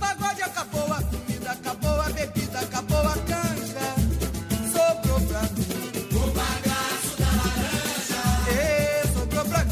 pagode acabou a comida, acabou a bebida, acabou a canja. Sobrou pra mim. O bagaço da laranja. Sobrou pra mim.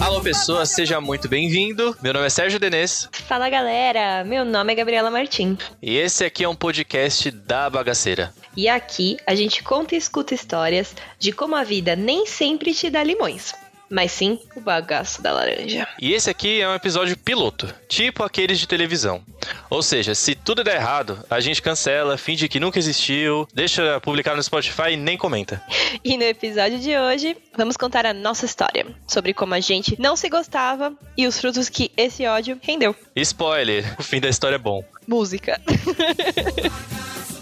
Alô, pessoas, seja muito bem-vindo. Meu nome é Sérgio Denês Fala galera, meu nome é Gabriela Martim e esse aqui é um podcast da Bagaceira. e aqui a gente conta e escuta histórias de como a vida nem sempre te dá limões, mas sim o bagaço da laranja. E esse aqui é um episódio piloto, tipo aqueles de televisão. Ou seja, se tudo der errado, a gente cancela, finge que nunca existiu, deixa publicar no Spotify e nem comenta. E no episódio de hoje vamos contar a nossa história sobre como a gente não se gostava e os frutos que esse ódio rendeu. Spoiler, o fim da história é bom. Música.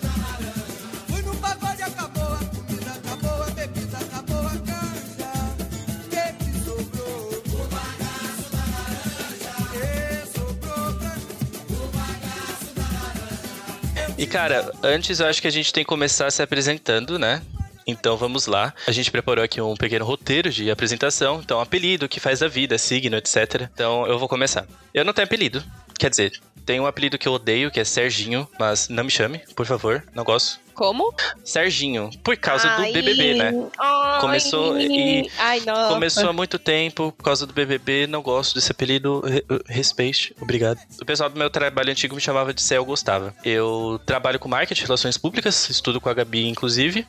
E cara, antes eu acho que a gente tem que começar se apresentando, né? Então vamos lá. A gente preparou aqui um pequeno roteiro de apresentação. Então, apelido, que faz a vida, signo, etc. Então eu vou começar. Eu não tenho apelido. Quer dizer, tem um apelido que eu odeio, que é Serginho, mas não me chame, por favor. Não gosto. Como? Serginho, por causa Ai, do BBB, né? ai, Começou e- Ai. Começou há muito tempo, por causa do BBB, não gosto desse apelido, re- respeite, obrigado. O pessoal do meu trabalho antigo me chamava de Céu Gustavo. Eu trabalho com marketing, relações públicas, estudo com a Gabi, inclusive,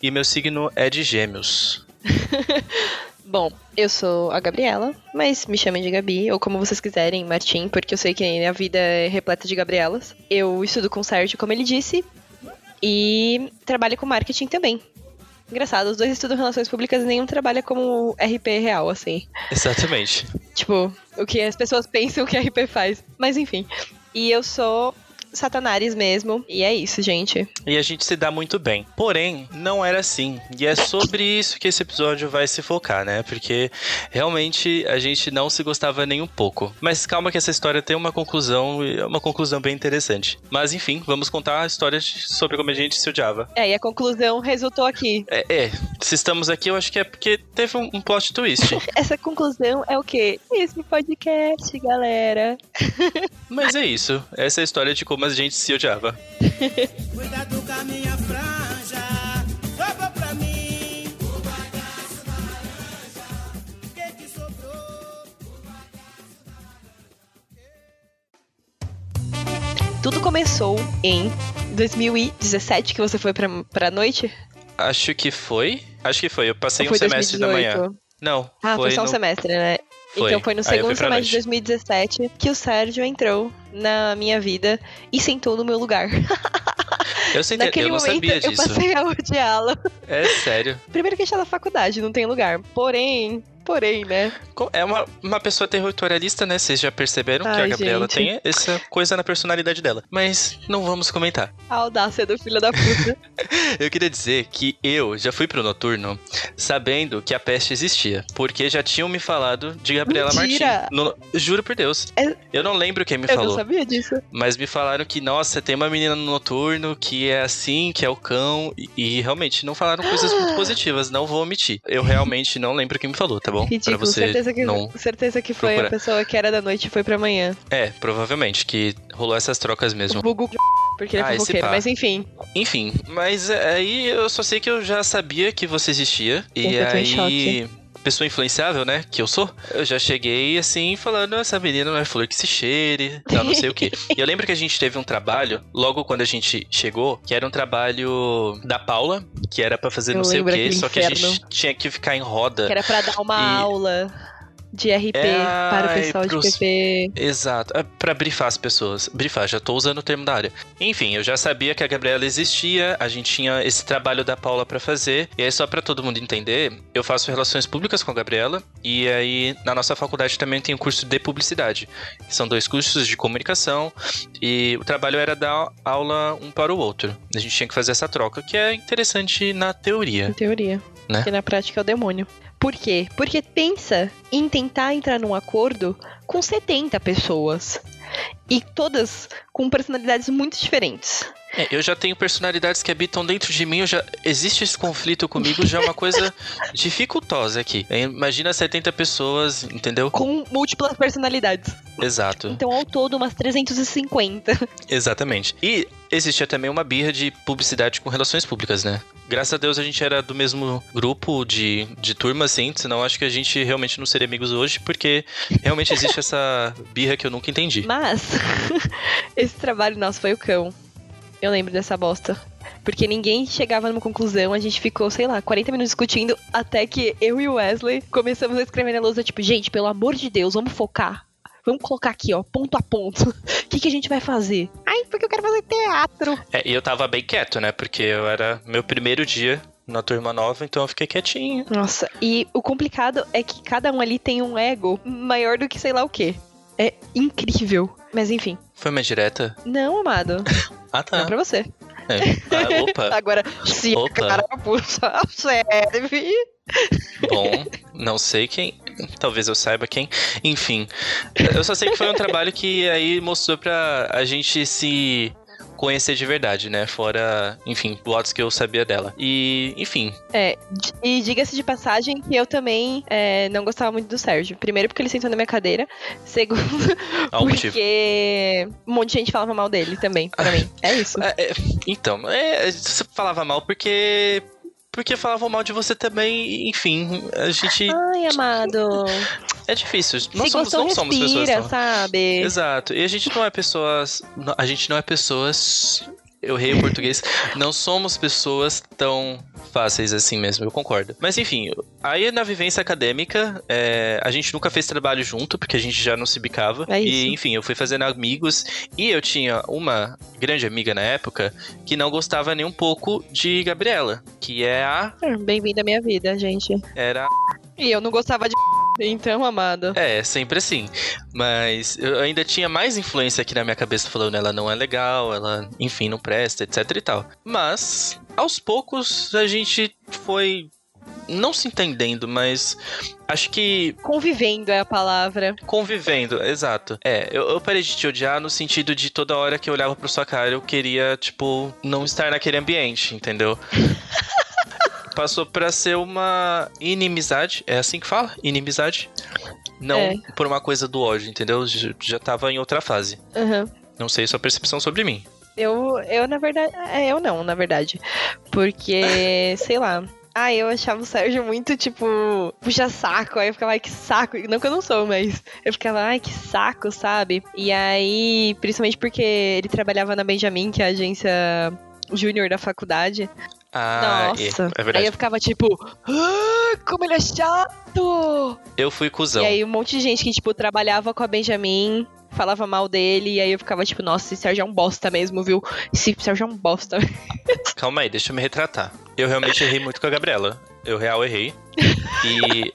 e meu signo é de gêmeos. Bom, eu sou a Gabriela, mas me chamem de Gabi, ou como vocês quiserem, Martim, porque eu sei que a vida é repleta de Gabrielas. Eu estudo com o Sérgio, como ele disse, e trabalho com marketing também. Engraçado, os dois estudam relações públicas e nenhum trabalha como RP real, assim. Exatamente. Tipo, o que as pessoas pensam que RP faz. Mas enfim. E eu sou Satanares mesmo, e é isso, gente. E a gente se dá muito bem. Porém, não era assim. E é sobre isso que esse episódio vai se focar, né? Porque realmente a gente não se gostava nem um pouco. Mas calma que essa história tem uma conclusão, e é uma conclusão bem interessante. Mas enfim, vamos contar a história sobre como a gente se odiava. É, e a conclusão resultou aqui. É, é, se estamos aqui, eu acho que é porque teve um, um plot twist. Essa conclusão é o quê? Esse podcast, galera. Mas é isso. Essa é a história de como a gente se odiava. Cuidado com a minha franja. Sobrou pra mim. O bagaço da laranja. Que que sobrou? Tudo começou em 2017, que você foi pra, pra noite? Acho que foi. Acho que foi. Eu passei Ou um semestre da 2018? manhã. Não, Ah, foi, foi, só um no... semestre, né? Foi. Então foi no eu segundo semestre de noite. 2017 que o Sérgio entrou na minha vida e sentou no meu lugar. Eu, sentei, Naquele eu não momento sabia eu disso. passei a odiá-lo. É sério. Primeiro que a gente tá na faculdade, não tem lugar. Porém, porém, né? É uma, uma pessoa territorialista, né? Vocês já perceberam que a Ai, Gabriela gente. tem essa coisa na personalidade dela. Mas não vamos comentar. A audácia do filho da puta. Eu queria dizer que eu já fui pro noturno sabendo que a peste existia. Porque já tinham me falado de Gabriela Mentira! Martins. No- juro por Deus. É- Eu não lembro quem me eu falou. não sabia disso. Mas me falaram que, nossa, tem uma menina no noturno que é assim, que é o cão. E, e realmente não falaram coisas muito positivas, não vou omitir. Eu realmente não lembro quem me falou, tá bom? Ridículo. pra você certeza, que, não. certeza que foi procurar. a pessoa que era da noite e foi pra manhã. É, provavelmente, que rolou essas trocas mesmo. Vulgo porque ele é Ah, fofoqueiro. Mas enfim, Enfim, mas é, aí eu só sei que eu já sabia que você existia. E aí. Pessoa influenciável, né? Que eu sou. Eu já cheguei assim, falando: essa menina não é flor que se cheire, tal, não sei o quê. E eu lembro que a gente teve um trabalho, logo quando a gente chegou, que era um trabalho da Paula, que era pra fazer Eu não sei o quê, só que a gente tinha que ficar em roda. que era pra dar uma E- aula de RP É, para o pessoal pros- de PP. Exato, é pra brifar as pessoas. Brifar, já tô usando o termo da área. Enfim, eu já sabia que a Gabriela existia, a gente tinha esse trabalho da Paula pra fazer. E aí, só pra todo mundo entender, eu faço relações públicas com a Gabriela. E aí, na nossa faculdade também tem o curso de publicidade. São dois cursos de comunicação. E o trabalho era dar aula um para o outro. A gente tinha que fazer essa troca, que é interessante na teoria. Em teoria. Né? Porque na prática é o demônio. Por quê? Porque pensa em tentar entrar num acordo com 70 pessoas. E todas com personalidades muito diferentes. É, eu já tenho personalidades que habitam dentro de mim, eu já existe esse conflito comigo, já é uma coisa dificultosa aqui. É, Imagina 70 pessoas, entendeu? Com múltiplas personalidades. Exato. Então, ao todo, umas 350. Exatamente. E existia também uma birra de publicidade com relações públicas, né? Graças a Deus a gente era do mesmo grupo de, de turma, assim, senão acho que a gente realmente não seria amigos hoje, porque realmente existe essa birra que eu nunca entendi. Mas, esse trabalho nosso foi o cão. Eu lembro dessa bosta. Porque ninguém chegava numa conclusão, a gente ficou, sei lá, 40 minutos discutindo, até que eu e o Wesley começamos a escrever na lousa, tipo, gente, pelo amor de Deus, vamos focar. Vamos colocar aqui, ó, ponto a ponto. O que, que a gente vai fazer? Ai, porque eu quero fazer teatro. É, e eu tava bem quieto, né? Porque eu era meu primeiro dia na turma nova, então eu fiquei quietinho. Nossa, e o complicado é que cada um ali tem um ego maior do que sei lá o quê. É incrível. Mas enfim. Foi uma direta? Não, amado. Ah, tá. Não pra você. É. Ah, opa. Agora, se a Opa. carapuça serve. Bom, não sei quem. Talvez eu saiba quem. Enfim. Eu só sei que foi um trabalho que aí mostrou pra a gente se conhecer de verdade, né? Fora, enfim, boatos que eu sabia dela. E, enfim, É, e diga-se de passagem que eu também é, não gostava muito do Sérgio. Primeiro porque ele sentou na minha cadeira. Segundo, um motivo. porque um monte de gente falava mal dele também, pra mim. É isso. É, é, então, é, você falava mal porque. Porque falavam mal de você também, enfim, a gente. Ai, amado. É difícil. Nós Se somos, não somos pessoas respira, tão. sabe? Exato. E a gente não é pessoas. A gente não é pessoas. Eu errei o português. Não somos pessoas tão fáceis assim mesmo, eu concordo. Mas enfim, aí na vivência acadêmica, é, a gente nunca fez trabalho junto, porque a gente já não se bicava. É isso. E enfim, eu fui fazendo amigos. E eu tinha uma grande amiga na época que não gostava nem um pouco de Gabriela, que é a. Hum, Bem-vindo à minha vida, gente. Era. E eu não gostava de. Então, amado. É, sempre assim. Mas eu ainda tinha mais influência aqui na minha cabeça falando ela não é legal, ela, enfim, não presta, etc e tal. Mas, aos poucos, a gente foi não se entendendo, mas acho que Convivendo é a palavra. convivendo, exato. É, eu, eu parei de te odiar no sentido de toda hora que eu olhava pra sua cara, eu queria, tipo, não estar naquele ambiente, entendeu? Passou pra ser uma inimizade, é assim que fala? Inimizade? Não É. por uma coisa do ódio, entendeu? Já, tava em outra fase. Aham. Não sei sua percepção sobre mim. Eu, eu, na verdade. É, eu não, na verdade. Porque, sei lá. Ah, eu achava o Sérgio muito, tipo, puxa saco. Aí eu ficava, ai, que saco. Não que eu não sou, mas eu ficava, ai, que saco, sabe? E aí, principalmente porque ele trabalhava na Benjamin, que é a agência júnior da faculdade. Ah, é, Nossa. é aí verdade. eu ficava, tipo, ah, como ele é chato! Eu fui cuzão. E aí um monte de gente que, tipo, trabalhava com a Benjamin falava mal dele, e aí eu ficava tipo, nossa, esse Sérgio é um bosta mesmo, viu? Esse Sérgio é um bosta. Calma aí, deixa eu me retratar. Eu realmente errei muito com a Gabriela. Eu real errei. E.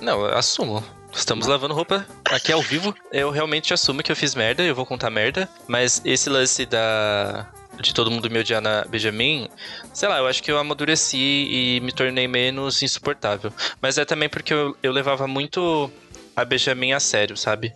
Não, eu assumo. Estamos lavando roupa aqui ao vivo. Eu realmente assumo que eu fiz merda, eu vou contar merda. Mas esse lance da. De todo mundo me odiar na Benjamin, sei lá, eu acho que eu amadureci e me tornei menos insuportável. Mas é também porque eu, eu levava muito a Benjamin a sério, sabe?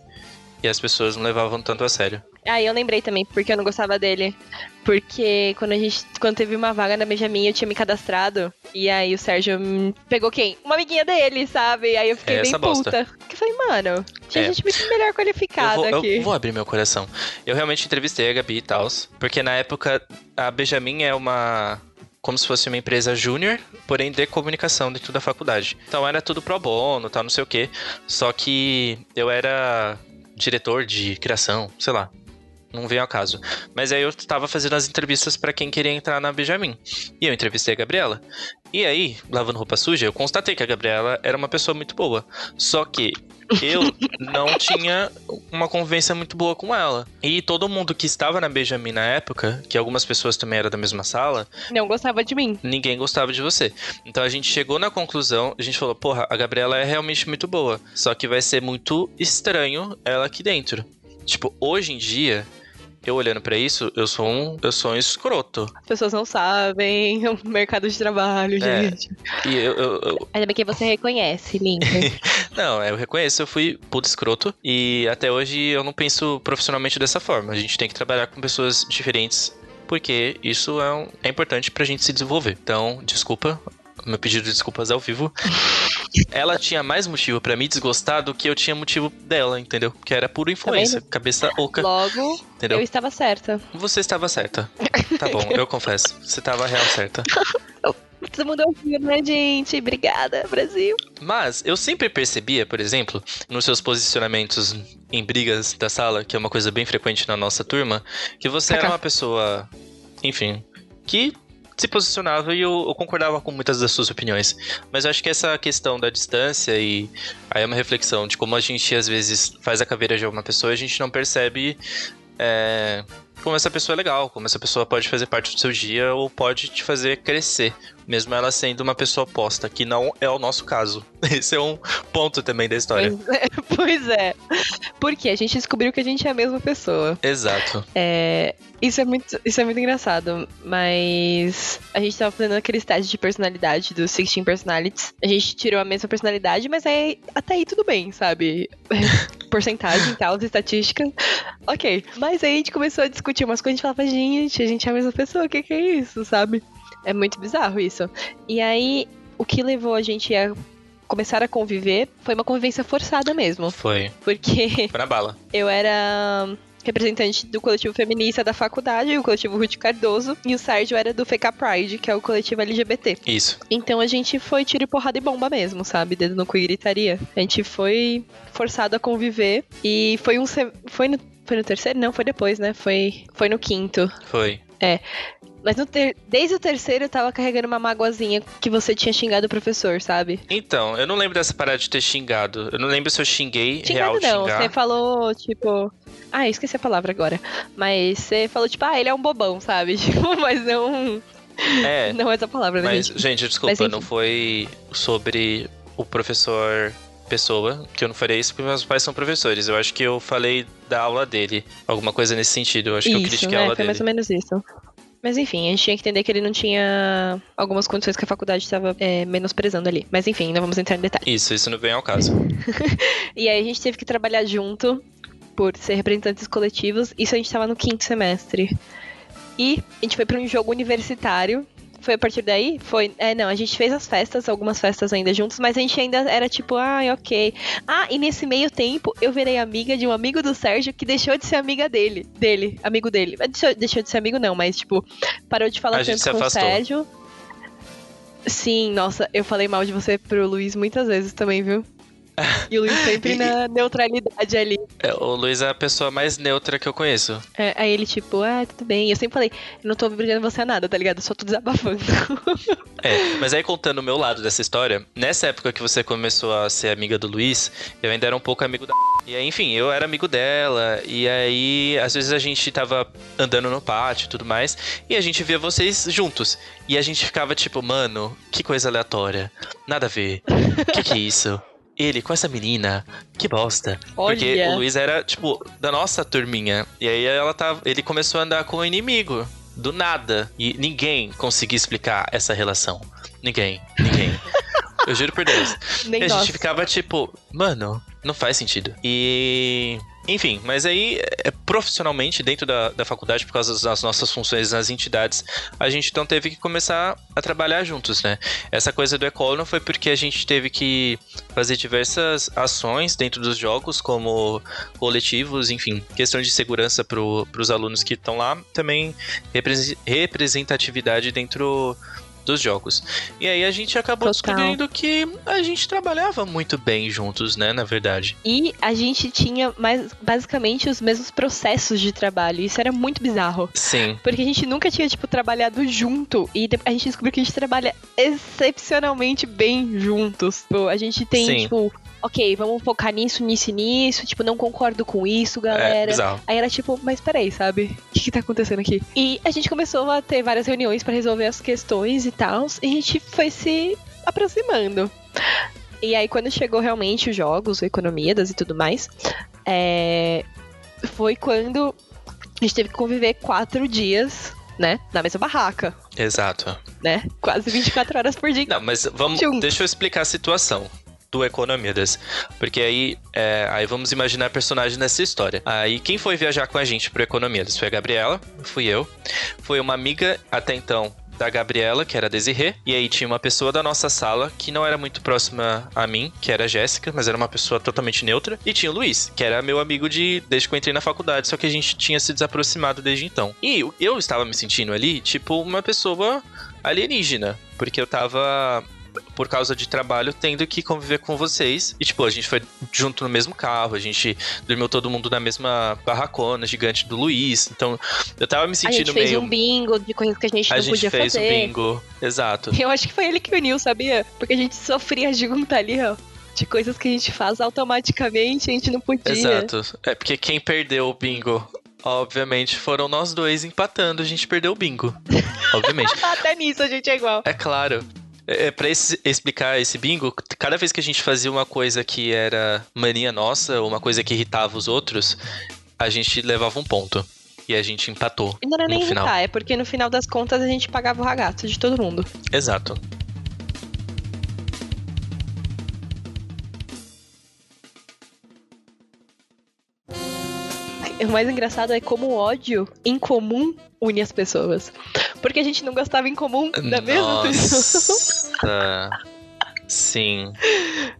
E as pessoas não levavam tanto a sério. Aí eu lembrei também, porque eu não gostava dele. Porque quando a gente. Quando teve uma vaga na Benjamin, eu tinha me cadastrado. E aí o Sérgio pegou quem? Uma amiguinha dele, sabe? Aí eu fiquei É bem puta. Que eu falei, mano, tinha É. gente muito melhor Eu qualificada vou, eu aqui. vou abrir meu coração. Eu realmente entrevistei a Gabi e tal, porque na época a Benjamin é uma. Como se fosse uma empresa júnior, porém de comunicação dentro da faculdade. Então era tudo pro bono, tal, não sei o quê. Só que eu era diretor de criação, sei lá. Não veio ao caso. Mas aí eu tava fazendo as entrevistas pra quem queria entrar na Benjamin. E eu entrevistei a Gabriela. E aí, lavando roupa suja, eu constatei que a Gabriela era uma pessoa muito boa. Só que eu não tinha uma convivência muito boa com ela. E todo mundo que estava na Benjamin na época, que algumas pessoas também eram da mesma sala, Não gostava de mim. ninguém gostava de você. Então a gente chegou na conclusão, a gente falou, porra, a Gabriela é realmente muito boa. Só que vai ser muito estranho ela aqui dentro. Tipo, hoje em dia, eu olhando pra isso, eu sou um, eu sou um escroto. As pessoas não sabem o mercado de trabalho, É. gente. E eu, eu- eu- Ainda bem que você reconhece, linda. Não, eu reconheço, eu fui puto escroto. E até hoje eu não penso profissionalmente dessa forma. A gente tem que trabalhar com pessoas diferentes porque isso é, um, é importante pra gente se desenvolver. Então, desculpa, meu pedido de desculpas ao vivo. Ela tinha mais motivo pra me desgostar do que eu tinha motivo dela, entendeu? Que era pura influência, cabeça oca. Logo, Entendeu? eu estava certa. Você estava certa. Tá bom, eu confesso. Você estava real certa. Todo mundo ouviu, né, gente? Obrigada, Brasil. Mas eu sempre percebia, por exemplo, nos seus posicionamentos em brigas da sala, que é uma coisa bem frequente na nossa turma, que você era uma pessoa, enfim, que se posicionava e eu, eu concordava com muitas das suas opiniões. Mas eu acho que essa questão da distância e aí é uma reflexão de como a gente às vezes faz a caveira de uma pessoa e a gente não percebe é, como essa pessoa é legal, como essa pessoa pode fazer parte do seu dia ou pode te fazer crescer, mesmo ela sendo uma pessoa oposta, que não é o nosso caso. Esse é um ponto também da história. Pois é, pois é. Porque a gente descobriu que a gente é a mesma pessoa. Exato. É, isso, é muito, isso é muito engraçado, mas a gente tava fazendo aquele teste de personalidade dos 16 Personalities. A gente tirou a mesma personalidade, mas aí, até aí tudo bem, sabe? Porcentagem e tal, as estatísticas. Ok. Mas aí a gente começou a discutir umas coisas e a gente falava, gente, a gente é a mesma pessoa, o que, que é isso, sabe? É muito bizarro isso. E aí, o que levou a gente a começar a conviver foi uma convivência forçada mesmo. Foi. Porque Foi na bala. eu era representante do coletivo feminista da faculdade, o coletivo Ruth Cardoso, e o Sérgio era do FK Pride, que é o coletivo LGBT. Isso. Então a gente foi tiro e porrada e bomba mesmo, sabe? Dedo no cu e gritaria. A gente foi forçado a conviver e foi um. Foi no, foi no terceiro? Não, foi depois, né? Foi, foi no quinto. Foi. Mas ter- desde o terceiro eu tava carregando uma magoazinha que você tinha xingado o professor, sabe? Então, eu não lembro dessa parada de ter xingado. Eu não lembro se eu xinguei, Xingado real não, xingar. você falou, tipo. Ah, esqueci a palavra agora. Mas você falou, tipo, ah, ele é um bobão, sabe? Tipo, mas não. É, Não é essa palavra, né, mas, gente? gente, desculpa, Mas, não foi sobre o professor Pessoa, que eu não falei isso porque meus pais são professores. Eu acho que eu falei da aula dele. Alguma coisa nesse sentido. Eu acho que eu Isso, critiquei a né? aula Foi dele. mais ou menos isso. Mas enfim, a gente tinha que entender que ele não tinha algumas condições que a faculdade estava é, menosprezando ali. Mas enfim, não vamos entrar em detalhes. Isso, isso não vem ao caso. E aí a gente teve que trabalhar junto por ser representantes coletivos. Isso a gente tava no quinto semestre. E a gente foi pra um jogo universitário. Foi a partir daí? Foi. É, não, a gente fez as festas, algumas festas ainda juntos, mas a gente ainda era tipo, ai, ok. Ah, e nesse meio tempo eu virei amiga de um amigo do Sérgio que deixou de ser amiga dele. Dele, amigo dele. Mas Deixou, deixou de ser amigo, não, mas tipo, parou de falar A tanto com o. Sérgio. Sim, nossa, eu falei mal de você pro Luiz muitas vezes também, viu? E o Luiz sempre E- na neutralidade ali. É, o Luiz é a pessoa mais neutra que eu conheço. É, aí ele, tipo, ah, tudo bem. Eu sempre falei, eu não tô obrigando você a nada, tá ligado? Eu só tô desabafando. É, mas aí contando o meu lado dessa história, nessa época que você começou a ser amiga do Luiz, eu ainda era um pouco amigo da. E aí, enfim, eu era amigo dela, e aí, às vezes a gente tava andando no pátio e tudo mais, e a gente via vocês juntos. E a gente ficava tipo, mano, que coisa aleatória. Nada a ver. Que que é isso? Ele com essa menina, que bosta. Porque Olha. o Luiz era, tipo, da nossa turminha. E aí ela tava, ele começou a andar com o inimigo. Do nada. E ninguém conseguia explicar essa relação. Ninguém. Ninguém. Eu juro por Deus. Nem E a nós. gente ficava tipo, mano, não faz sentido. E. Enfim, mas aí, é, profissionalmente, dentro da, da faculdade, por causa das nossas funções nas entidades, a gente então teve que começar a trabalhar juntos, né? Essa coisa do Ecol não foi porque a gente teve que fazer diversas ações dentro dos jogos, como coletivos, enfim, questão de segurança para os alunos que estão lá, também represe- representatividade dentro dos jogos. E aí a gente acabou Total. descobrindo que a gente trabalhava muito bem juntos, né, na verdade. E a gente tinha mais, basicamente os mesmos processos de trabalho. Isso era muito bizarro. Sim. Porque a gente nunca tinha, tipo, trabalhado junto. E a gente descobriu que a gente trabalha excepcionalmente bem juntos. Tipo, a gente tem, Sim. tipo, ok, vamos focar nisso, nisso e nisso. Tipo, não concordo com isso, É galera. bizarro. Aí era tipo, mas peraí, sabe? O que, que tá acontecendo aqui? E a gente começou a ter várias reuniões pra resolver as questões e tal. E a gente foi se aproximando. E aí, quando chegou realmente os jogos, o Economidas e tudo mais, é, foi quando a gente teve que conviver quatro dias, né? Na mesma barraca, Exato. né? Quase 24 horas por dia. Não, mas vamos. Juntos. Deixa eu explicar a situação. Do Economidas. Porque aí, é, aí vamos imaginar personagem nessa história. Aí quem foi viajar com a gente pro Economidas? Foi a Gabriela, fui eu. Foi uma amiga até então da Gabriela, que era a Desirê, e aí tinha uma pessoa da nossa sala que não era muito próxima a mim, que era a Jéssica, mas era uma pessoa totalmente neutra, e tinha o Luiz, que era meu amigo de desde que eu entrei na faculdade, só que a gente tinha se desaproximado desde então. E eu estava me sentindo ali, tipo, uma pessoa alienígena, porque eu tava por causa de trabalho, tendo que conviver com vocês. E, tipo, a gente foi junto no mesmo carro, a gente dormiu todo mundo na mesma barracona gigante do Luiz. Então, eu tava me A sentindo gente fez meio. um bingo de coisas que a gente a não gente podia fez fazer. o bingo. Exato. Eu acho que foi ele que uniu, sabia? Porque a gente sofria junto ali, ó. De coisas que a gente faz automaticamente, a gente não podia. Exato. É porque quem perdeu o bingo, obviamente, foram nós dois empatando, a gente perdeu o bingo. obviamente. Até nisso a gente é igual. É claro. É, pra esse- explicar esse bingo, cada vez que a gente fazia uma coisa que era mania nossa, ou uma coisa que irritava os outros, a gente levava um ponto. E a gente empatou. E não era nem final. irritar, é porque no final das contas a gente pagava o ragato de todo mundo. Exato. O mais engraçado é como o ódio em comum une as pessoas. Porque a gente não gostava em comum da mesma pessoa. Nossa. Sim.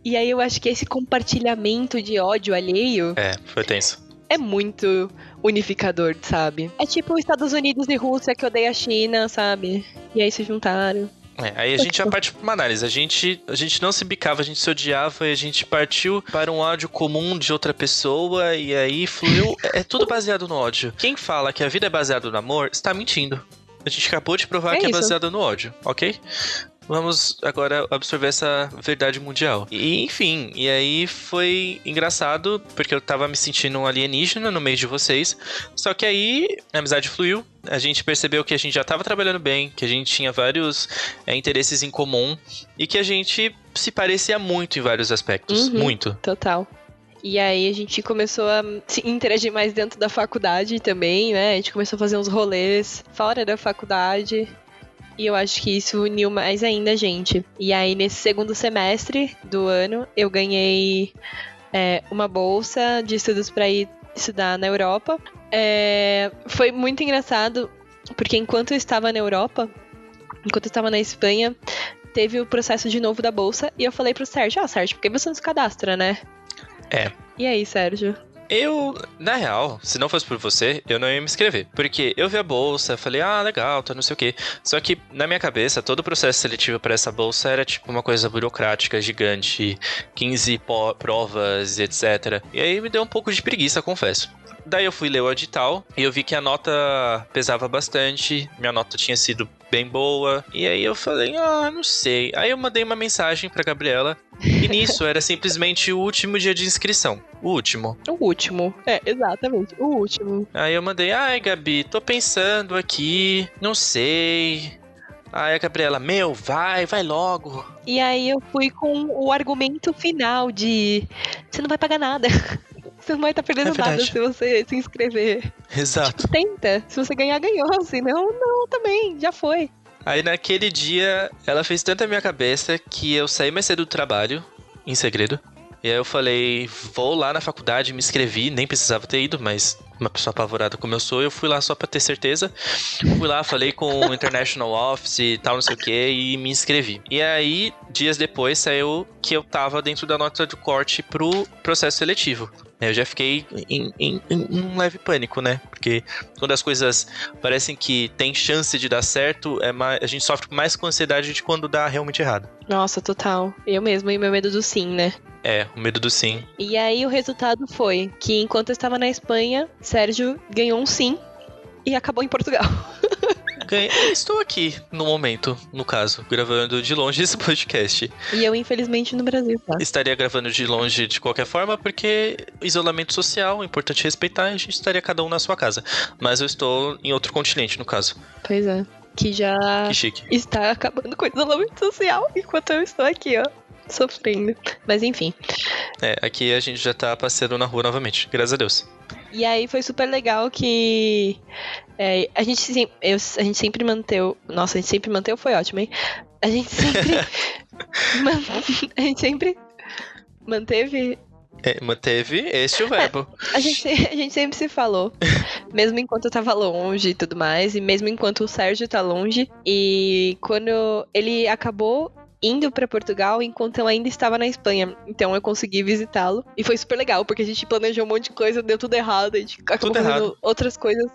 E aí eu acho que esse compartilhamento de ódio alheio É, foi tenso. é muito unificador, sabe? É tipo os Estados Unidos e Rússia que odeia a China, sabe? E aí se juntaram. É, aí a gente já parte pra uma análise. A gente, a gente não se bicava, a gente se odiava e a gente partiu para um ódio comum de outra pessoa e aí fluiu. É, é tudo baseado no ódio. Quem fala que a vida é baseada no amor está mentindo. A gente acabou de provar É que é isso. baseado no ódio, ok? Vamos agora absorver essa verdade mundial. E enfim, e aí foi engraçado, porque eu tava me sentindo um alienígena no meio de vocês. Só que aí a amizade fluiu, a gente percebeu que a gente já tava trabalhando bem, que a gente tinha vários é, interesses em comum e que a gente se parecia muito em vários aspectos. Uhum. Muito. Total. E aí a gente começou a se interagir mais dentro da faculdade também, né? A gente começou a fazer uns rolês fora da faculdade. E eu acho que isso uniu mais ainda a gente. E aí, nesse segundo semestre do ano, eu ganhei é, uma bolsa de estudos para ir estudar na Europa. É, foi muito engraçado, porque enquanto eu estava na Europa, enquanto eu estava na Espanha, teve o processo de novo da bolsa. E eu falei pro Sérgio: Ah, Sérgio, por que você não se cadastra, né? É. E aí, Sérgio? Eu, na real, se não fosse por você, eu não ia me inscrever. Porque eu vi a bolsa, falei, ah, legal, tá não sei o quê. Só que, na minha cabeça, todo o processo seletivo para essa bolsa era tipo uma coisa burocrática, gigante, 15 po- provas, etc. E aí me deu um pouco de preguiça, confesso. Daí eu fui ler o edital e eu vi que a nota pesava bastante, minha nota tinha sido bem boa. E aí eu falei, ah, não sei. Aí eu mandei uma mensagem pra Gabriela e nisso era simplesmente o último dia de inscrição. O último. O último. É, exatamente. O último. Aí eu mandei, ai Gabi, tô pensando aqui, não sei. Aí a Gabriela, meu, vai, vai logo. E aí eu fui com o argumento final de você não vai pagar nada. Você não vai estar perdendo É nada se você se inscrever. Exato. Tenta. Se você ganhar, ganhou. Se não, não, também. Já foi. Aí naquele dia, ela fez tanto a minha cabeça que eu saí mais cedo do trabalho, em segredo. E aí eu falei, vou lá na faculdade, me inscrevi, nem precisava ter ido, mas uma pessoa apavorada como eu sou, eu fui lá só pra ter certeza. Fui lá, falei com o International Office e tal, não sei o que, e me inscrevi. E aí, dias depois, saiu que eu tava dentro da nota do corte pro processo seletivo. Eu já fiquei em, em, em um leve pânico, né? Porque quando as coisas parecem que tem chance de dar certo, é mais, a gente sofre mais com ansiedade de quando dá realmente errado. Nossa, total. Eu mesmo e meu medo do sim, né? É, o medo do sim. E aí o resultado foi que enquanto eu estava na Espanha, Sérgio ganhou um sim e acabou em Portugal. Ganhei- Estou aqui no momento, no caso, gravando de longe esse podcast. E eu, infelizmente, no Brasil, tá? Estaria gravando de longe de qualquer forma, porque isolamento social, é importante respeitar, e a gente estaria cada um na sua casa. Mas eu estou em outro continente, no caso. Pois é. Que já Que está acabando com o isolamento social enquanto eu estou aqui, ó. Sofrendo. Mas enfim. É, aqui a gente já tá passeando na rua novamente, graças a Deus. E aí foi super legal que é, a, gente, eu- a gente sempre manteu. Nossa, a gente sempre manteu, foi ótimo, hein? A gente sempre. man- a gente sempre Manteve? É, manteve este o verbo. A gente, a gente sempre se falou. Mesmo enquanto eu tava longe e tudo mais. E mesmo enquanto o Sérgio tá longe. E quando ele acabou indo pra Portugal enquanto eu ainda estava na Espanha. Então eu consegui visitá-lo. E foi super legal, porque a gente planejou um monte de coisa, deu tudo errado. A gente acabou Tudo fazendo errado. outras coisas.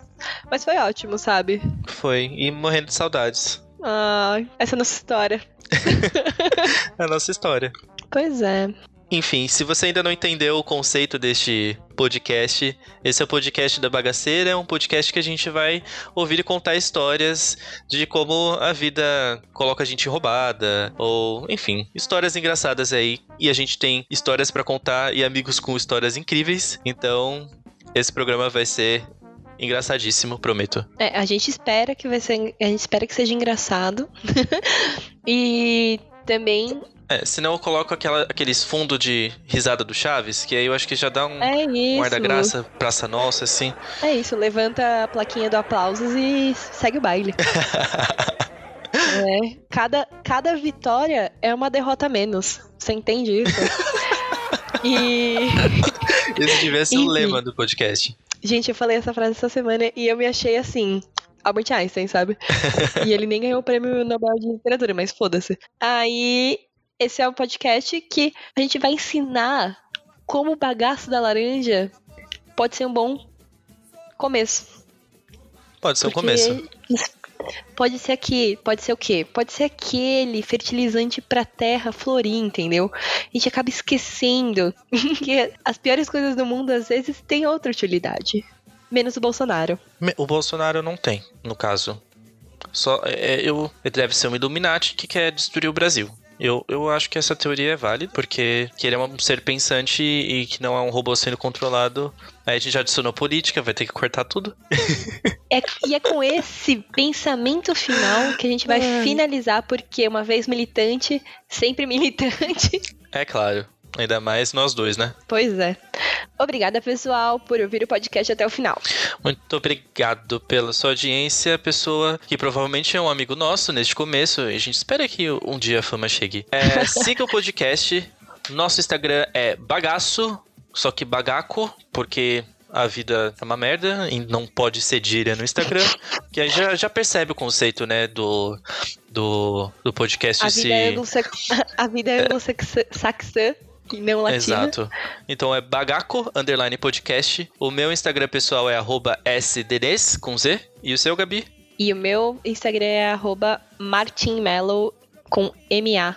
Mas foi ótimo, sabe? Foi. E morrendo de saudades. Ah, essa é a nossa história. É a nossa história. Pois é. Enfim, se você ainda não entendeu o conceito deste podcast, esse é o podcast da Bagaceira, é um podcast que a gente vai ouvir e contar histórias de como a vida coloca a gente roubada, ou enfim, histórias engraçadas aí. E a gente tem histórias pra contar e amigos com histórias incríveis. Então, esse programa vai ser engraçadíssimo, prometo. É, a gente espera que vai ser. A gente espera que seja engraçado. e também É, senão eu coloco aquela, aqueles fundos de risada do Chaves, que aí eu acho que já dá um, é um isso. ar da graça, Praça Nossa, assim. É isso, levanta a plaquinha do aplausos e segue o baile. É, cada, cada vitória é uma derrota menos. Você entende isso? E. Esse devia ser o Enfim. lema do podcast. Gente, eu falei essa frase essa semana e eu me achei assim. Albert Einstein, sabe? e ele nem ganhou o prêmio Nobel de Literatura, mas foda-se. Aí, esse é o podcast que a gente vai ensinar como o bagaço da laranja pode ser um bom começo. Pode ser Porque começo. Pode ser aqui, pode ser o quê? Pode ser aquele fertilizante pra terra florir, entendeu? A gente acaba esquecendo que as piores coisas do mundo às vezes têm outra utilidade. Menos o Bolsonaro. O Bolsonaro não tem, no caso. Só é, eu, ele deve ser um Illuminati que quer destruir o Brasil. Eu, eu acho que essa teoria é válida, porque que ele é um ser pensante e que não é um robô sendo controlado. Aí a gente já adicionou política, vai ter que cortar tudo. É, e é com esse pensamento final que a gente vai finalizar, porque uma vez militante, sempre militante. É claro. Ainda mais nós dois, né? Pois é. Obrigada, pessoal, por ouvir o podcast até o final. Muito obrigado pela sua audiência, pessoa que provavelmente é um amigo nosso neste começo. A gente espera que um dia a fama chegue. É, siga o podcast. Nosso Instagram é bagaço, só que bagaco, porque a vida é uma merda e não pode ser gíria no Instagram. Que aí já, já percebe o conceito, né, do, do, do podcast A se... vida é anglo-saxã e não latina. Exato. Então é bagaco, underline podcast. O meu Instagram pessoal é arroba sdds, com Z. E o seu, Gabi? E o meu Instagram é arroba martinmellow com M-A.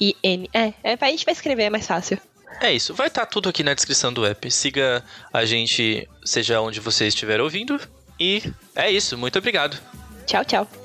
E N. É, é, a gente vai escrever, é mais fácil. É isso. Vai estar tudo aqui na descrição do app. Siga a gente, seja onde você estiver ouvindo. E é isso. Muito obrigado. Tchau, tchau.